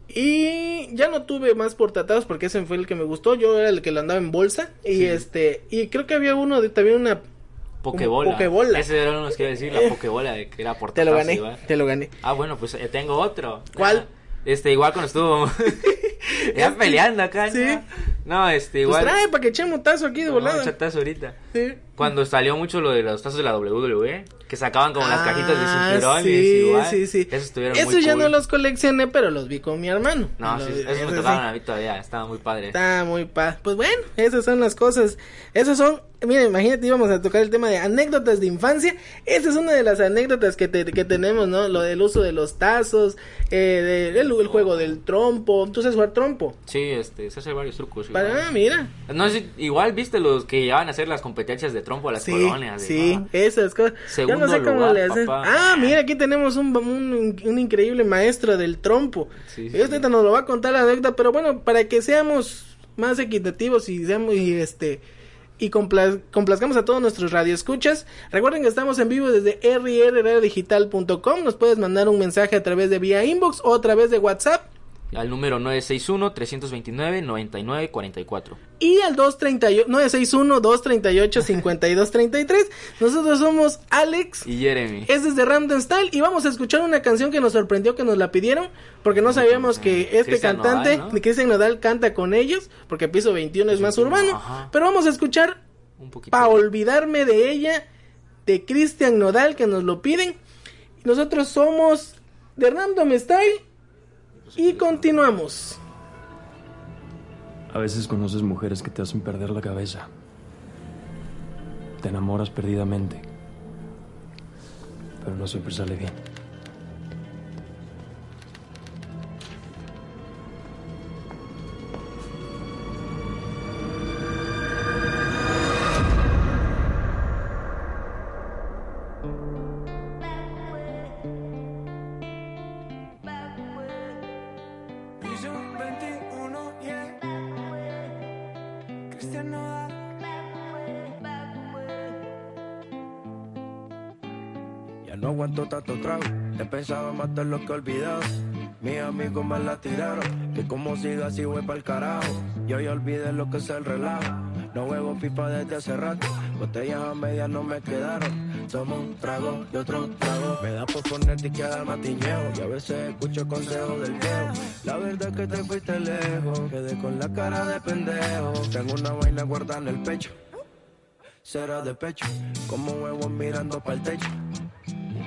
Y ya no tuve más portatados porque ese fue el que me gustó. Yo era el que lo andaba en bolsa. Y Sí. este, y creo que había uno de también una. Pokebola. Pokebola. Ese era uno que iba a decir, la Pokebola, de que era Te portatazo. lo gané, igual. te lo gané. Ah, bueno, pues eh, tengo otro. ¿Cuál? Ah, Este, igual cuando estuvo. ya Este, peleando acá. sí. ¿no? No, este, Pues igual. trae para que echemos tazo aquí de a volada. echar tazo ahorita. Sí. Cuando salió mucho lo de los tazos de la WWE, que sacaban como las Ah, cajitas de cinturones. sí, igual. sí, sí. Esos estuvieron muy ya cool. no los coleccioné, pero los vi con mi hermano. No, sí, esos esos me tocaron a mí todavía, estaba muy padre. Está muy pa. Pues bueno, esas son las cosas. Esas son, mira, imagínate, íbamos a tocar el tema de anécdotas de infancia. Esa es una de las anécdotas que, te- que tenemos, ¿no? Lo del uso de los tazos, eh, de- el, el juego del trompo. ¿Tú sabes jugar trompo? Sí, este, se hacen varios trucos. igual. Para, ah, mira. No sé, igual viste los que llevaban a hacer las competencias de trompo a las Sí, colonias. sí, ah, esas cosas. Yo no cómo le hacen. papá. Ah, mira, aquí tenemos un, un, un increíble maestro del trompo. Sí, sí, sí. nos lo va a contar la anécdota, pero bueno, para que seamos más equitativos y seamos y este y compla- complazcamos a todos nuestros radioescuchas. Recuerden que estamos en vivo desde rrradiodigital.com. Nos puedes mandar un mensaje a través de vía inbox o a través de WhatsApp. Al número 961-329-9944. Y al 238 961-238-5233. Nosotros somos Alex. Y Jeremy. Es desde Random Style y vamos a escuchar una canción que nos sorprendió que nos la pidieron porque no sabíamos que este cantante, Nodal, ¿no? Cristian Nodal, canta con ellos porque Piso 21 es más 21, urbano. ajá. Pero vamos a escuchar Un poquito. Pa' olvidarme de ella de Cristian Nodal que nos lo piden. Nosotros somos de Random Style y continuamos. A veces conoces mujeres que te hacen perder la cabeza. Te enamoras perdidamente. Pero no siempre sale bien. No aguanto tanto trago. He pensado matar lo que olvidado. Mis amigos me la tiraron. Que como siga así voy pa'l carajo. Yo ya olvidé lo que es el relajo. No juego pipa desde hace rato. Botellas a medias no me quedaron. Somos un trago y otro trago. Me da por ponerte y quedar matiñeo. Y a veces escucho consejos del viejo. La verdad es que te fuiste lejos. Quedé con la cara de pendejo. Tengo una vaina guardada en el pecho. Será de pecho. Como huevos mirando para el techo.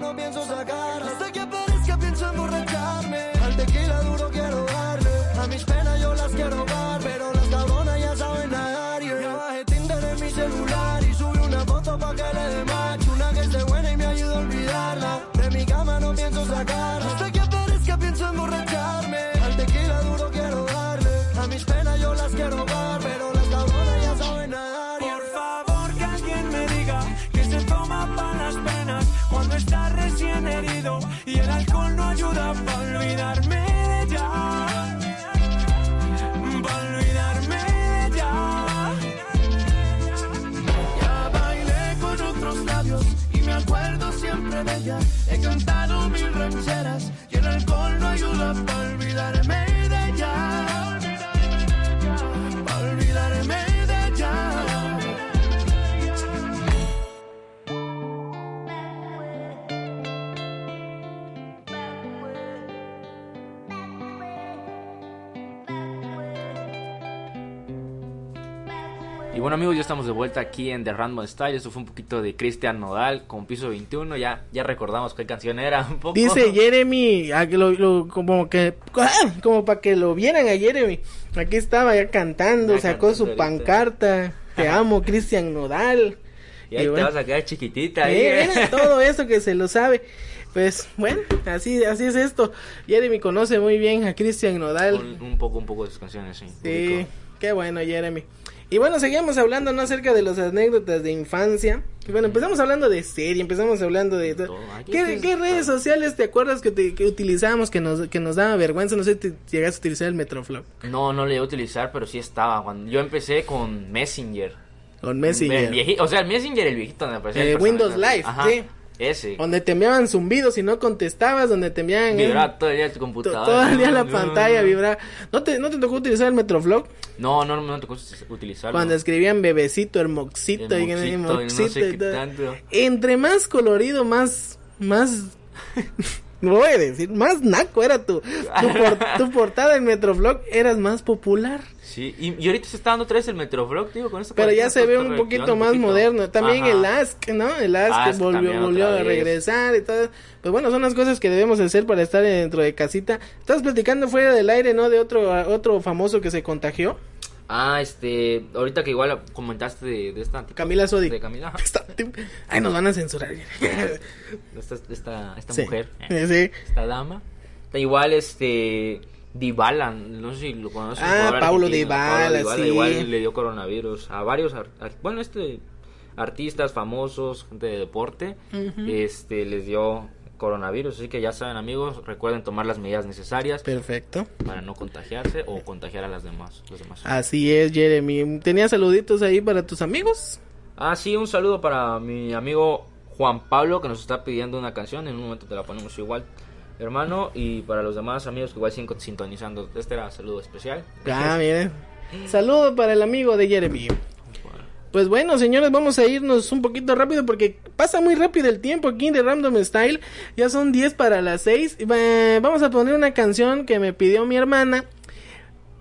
no pienso no Y bueno amigos, ya estamos de vuelta aquí en The Random Style. Esto fue un poquito de Cristian Nodal con piso 21. Ya, ya recordamos qué canción era un poco. Dice Jeremy, a que lo, lo- como que, como para que lo vieran a Jeremy. Aquí estaba ya cantando, Ya sacó su cantando ahorita. pancarta. Te amo, Cristian Nodal. Y ahí Y te bueno. vas a quedar chiquitita ahí. Eh, mira, todo eso que se lo sabe. Pues bueno, así, así es esto. Jeremy conoce muy bien a Cristian Nodal. un, un poco, un poco de sus canciones, sí. Sí. Qué bueno, Jeremy. Y bueno, seguimos hablando ¿no? acerca de las anécdotas de infancia. Y bueno, empezamos hablando de serie, empezamos hablando de... Todo. ¿Qué, redes sociales te acuerdas que, te- que utilizábamos que nos, que nos daba vergüenza? No sé si te llegaste a utilizar el Metroflop. No, no le iba a utilizar, pero sí estaba. Cuando yo empecé con Messenger. Con El Messenger. o sea, el Messenger, el viejito el Eh, personaje. Windows Live, Ajá, sí. Ese. Donde te enviaban zumbidos y no contestabas, donde te enviaban... eh, Vibraba todo el día tu computadora. todo el día la No, pantalla no. vibraba. ¿No te, ¿No te tocó utilizar el Metroflop? No, no, no me tocó utilizarlo. Cuando escribían bebecito, hermoxito, y, Hermoxito, y no sé y qué todo. tanto. Entre más colorido, más, más, no voy a decir, más naco era tu, tu, por- tu portada en Metroflog, eras más popular. Sí, y, y ahorita se está dando otra vez el Metroflog, digo, con esta Pero ya se ve un poquito más poquito. moderno. También Ajá. el Ask, ¿no? El Ask, Ask volvió, volvió a regresar y todo. Pues bueno, son las cosas que debemos hacer para estar dentro de casita. Estabas platicando fuera del aire, ¿no? De otro, otro famoso que se contagió. Ah, este, ahorita que igual comentaste de, de esta... Camila Sodi. De Camila. Está- Ay, nos van a censurar. esta, esta, esta Sí. mujer, eh, Sí. esta dama. Igual, este, Dybala, no sé si lo conoces. Ah, Paulo Dybala, sí. Igual le dio coronavirus a varios, ar- ar- bueno, este, artistas famosos, gente de deporte, este, les dio coronavirus. Así que ya saben, amigos, recuerden tomar las medidas necesarias Perfecto. para no contagiarse o contagiar a las demás, los demás. Así es, Jeremy. ¿Tenía saluditos ahí para tus amigos? Ah, sí, un saludo para mi amigo Juan Pablo que nos está pidiendo una canción. En un momento te la ponemos igual, hermano. Y para los demás amigos que igual siguen sintonizando, este era saludo especial. Ah, miren. Saludo para el amigo de Jeremy. Pues bueno, señores, vamos a irnos un poquito rápido porque pasa muy rápido el tiempo aquí de Random Style. Ya son 10 para las 6. Eh, vamos a poner una canción que me pidió mi hermana.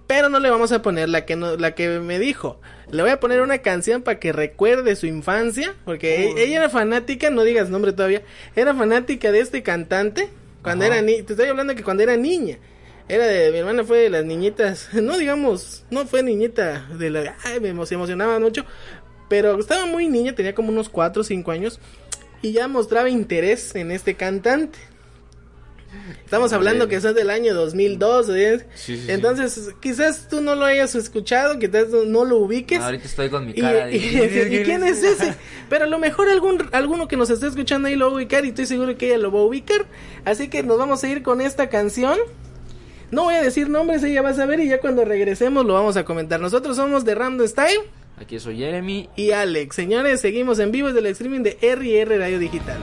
Pero no le vamos a poner la que no, la que me dijo. Le voy a poner una canción para que recuerde su infancia. Porque e- ella era fanática, no digas nombre todavía. Era fanática de este cantante. Cuando Ajá. era niña. Te estoy hablando que cuando era niña. Era de, mi hermana fue de las niñitas, no digamos, no fue niñita de la, ay, me emocionaba mucho, pero estaba muy niña, tenía como unos 4 o 5 años y ya mostraba interés en este cantante. Estamos hablando que son del año 2002, ¿eh? Sí, sí, sí. entonces quizás tú no lo hayas escuchado, quizás no lo ubiques. Ahorita estoy con mi Y, cara. y- ¿y quién es ese? Pero a lo mejor algún, alguno que nos esté escuchando ahí lo va a ubicar y estoy seguro que ella lo va a ubicar. Así que nos vamos a ir con esta canción. No voy a decir nombres, ella va a saber y ya cuando regresemos lo vamos a comentar. Nosotros somos de Random Style Aquí soy Jeremy. y Alex. Señores, seguimos en vivo desde el streaming de R&R Radio Digital.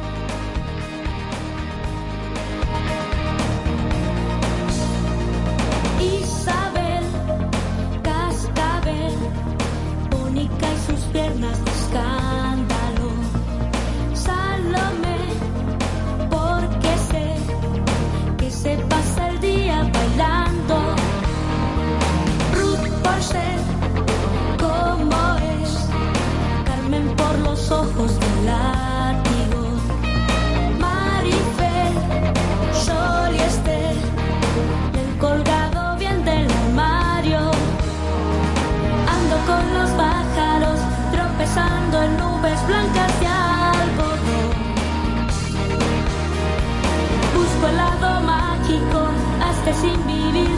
Ojos del látigo. Marifel, Sol y Esther el colgado bien del armario. Ando con los pájaros, tropezando en nubes blancas de algodón. Busco el lado mágico, hasta sin vivir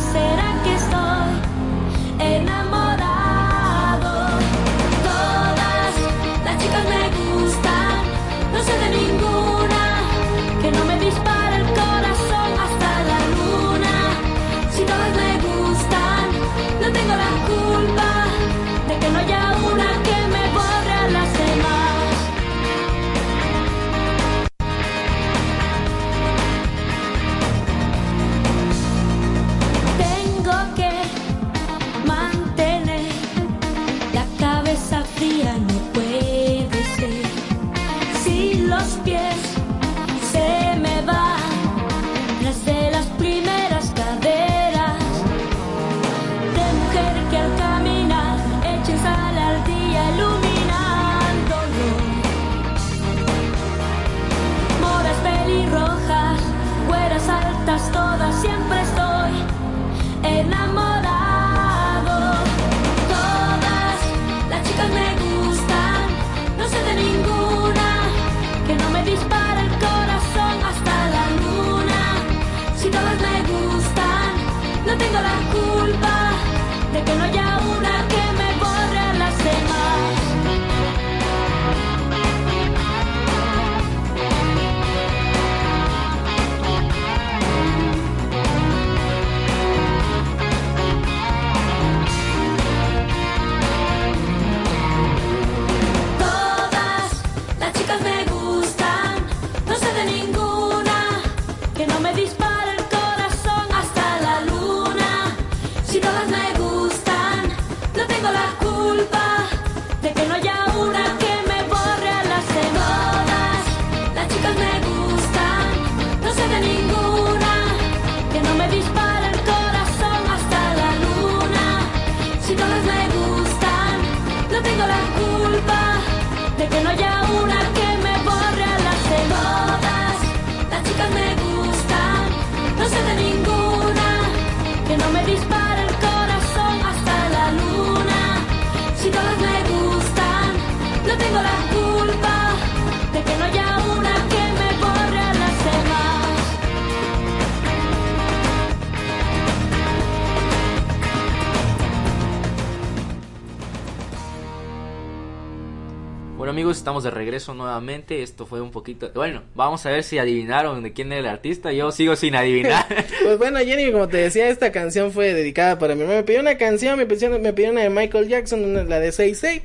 amigos, estamos de regreso nuevamente. Esto fue un poquito... Bueno, vamos a ver si adivinaron de quién era el artista. Yo sigo sin adivinar. Pues bueno, Jenny, como te decía, esta canción fue dedicada para mi hermano. Me pidió una canción, me pidió, me pidió una de Michael Jackson, una- la de 66.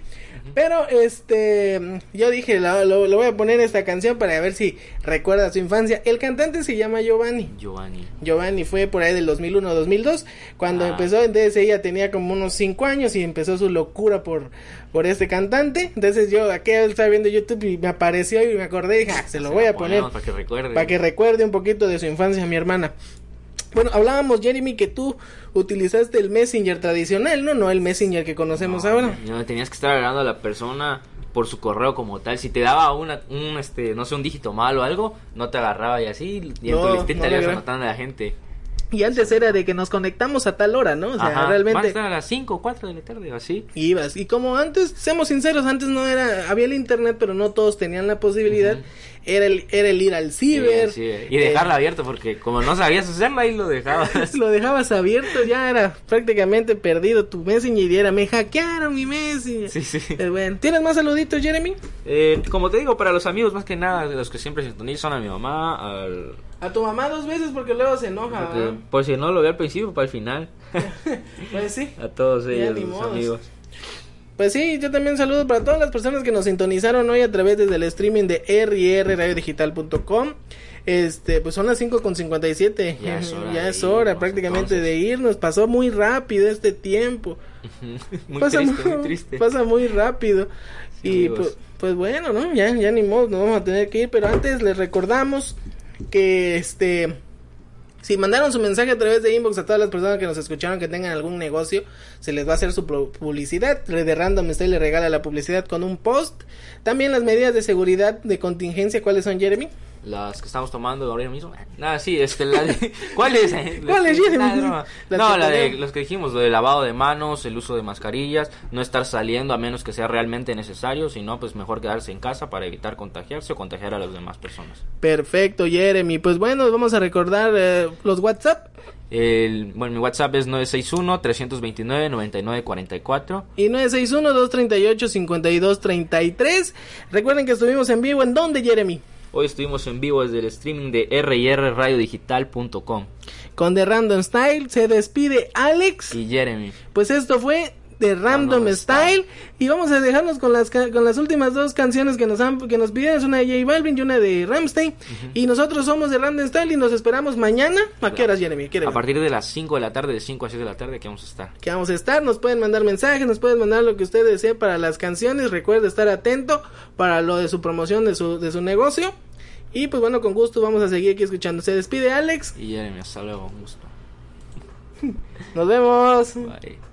Pero este, yo dije, lo, lo- lo voy a poner esta canción para ver si recuerda su infancia. El cantante se llama Giovanni. Giovanni. Giovanni fue por ahí del 2001-2002, cuando Ah. empezó, entonces ella tenía como unos 5 años y empezó su locura por, por este cantante. Entonces yo aquí estaba viendo YouTube y me apareció y me acordé y dije, "Ah, se lo Se voy a poner Para que recuerde. para que recuerde un poquito de su infancia mi hermana. Bueno, hablábamos, Jeremy, que tú utilizaste el Messenger tradicional, ¿no? No el Messenger que conocemos No, ahora. No, tenías que estar hablando a la persona por su correo como tal. Si te daba una, un, este, no sé, un dígito mal o algo, no te agarraba y así. Y en No, tu listita no le ibas anotando a la gente. Y antes era de que nos conectamos a tal hora, ¿no? O sea, Ajá, Van a realmente estar a las 5 o 4 de la tarde o así. ibas. Y como antes, seamos sinceros, antes no era, había el internet, pero no todos tenían la posibilidad. Era el, era el ir al ciber. Sí, sí, Y dejarlo eh, abierto porque como no sabías hacerlo ahí lo dejabas. lo dejabas abierto, ya era prácticamente perdido tu Messenger y era, me hackearon mi Messenger. Sí, sí. Eh, bueno, ¿tienes más saluditos, Jeremy? Eh, como te digo, para los amigos más que nada, de los que siempre sintonizan a mi mamá, al... A tu mamá dos veces porque luego se enoja. porque- por si no lo veo al principio, para el final. Pues sí. A todos ellos, los amigos. Pues sí, yo también saludo para todas las personas que nos sintonizaron hoy a través del streaming de rrradiodigital.com. Este, pues son las 5 con 57. Ya es hora Ya es hora prácticamente entonces. de irnos. Pasó muy rápido este tiempo. muy pasa, triste, muy, muy triste. pasa muy rápido. Sí, y pues, pues bueno, ¿no? Ya, ya ni modo, nos vamos a tener que ir. Pero antes les recordamos que este. Si mandaron su mensaje a través de inbox a todas las personas que nos escucharon que tengan algún negocio, se les va a hacer su publicidad. De Random Style le regala la publicidad con un post. También las medidas de seguridad de contingencia, ¿cuáles son, Jeremy? Las que estamos tomando ahora mismo. Nada, sí, este, la de... ¿Cuál es? ¿Cuál es, No, la de los que dijimos, lo de lavado de manos, el uso de mascarillas, no estar saliendo a menos que sea realmente necesario, sino pues mejor quedarse en casa para evitar contagiarse o contagiar a las demás personas. Perfecto, Jeremy. Pues bueno, vamos a recordar eh, los WhatsApp. El, bueno, mi WhatsApp es 961-329-9944. Y 961-238-5233. Recuerden que estuvimos en vivo. ¿En dónde, Jeremy? Hoy estuvimos en vivo desde el streaming de rrradiodigital.com. Con The Random Style se despide Alex. Y Jeremy. Pues esto fue The Random, Random Style. Y vamos a dejarnos con las, con las últimas dos canciones que nos, han, que nos pidieron. Es una de J Balvin y una de Ramstein. Y nosotros somos The Random Style y nos esperamos mañana. ¿A qué horas, Jeremy? A partir de las 5 de la tarde, de 5 a 6 de la tarde, aquí vamos a estar. que vamos a estar. Nos pueden mandar mensajes, nos pueden mandar lo que usted desee para las canciones. Recuerde estar atento para lo de su promoción de su, de su negocio. Y pues bueno, con gusto vamos a seguir aquí escuchando. Se despide Alex. Y Jeremy, hasta luego, un gusto. Nos vemos. Bye.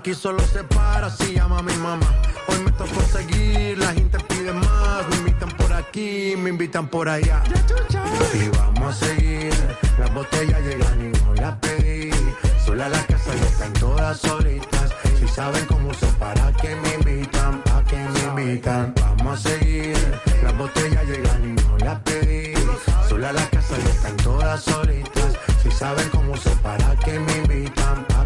Aquí solo se para si llama mi mamá. Hoy me tocó seguir, la gente pide más. Me invitan por aquí, me invitan por allá. Y vamos a seguir. Las botellas llegan y no las pedí. Sola la casa y están todas solitas. Si saben cómo son, para que me invitan, para que me invitan. Vamos a seguir. Las botellas llegan y no las pedí. Sola la casa y están todas solitas. Si saben cómo son, para que me invitan,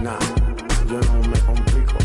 Nah, yo no me complico.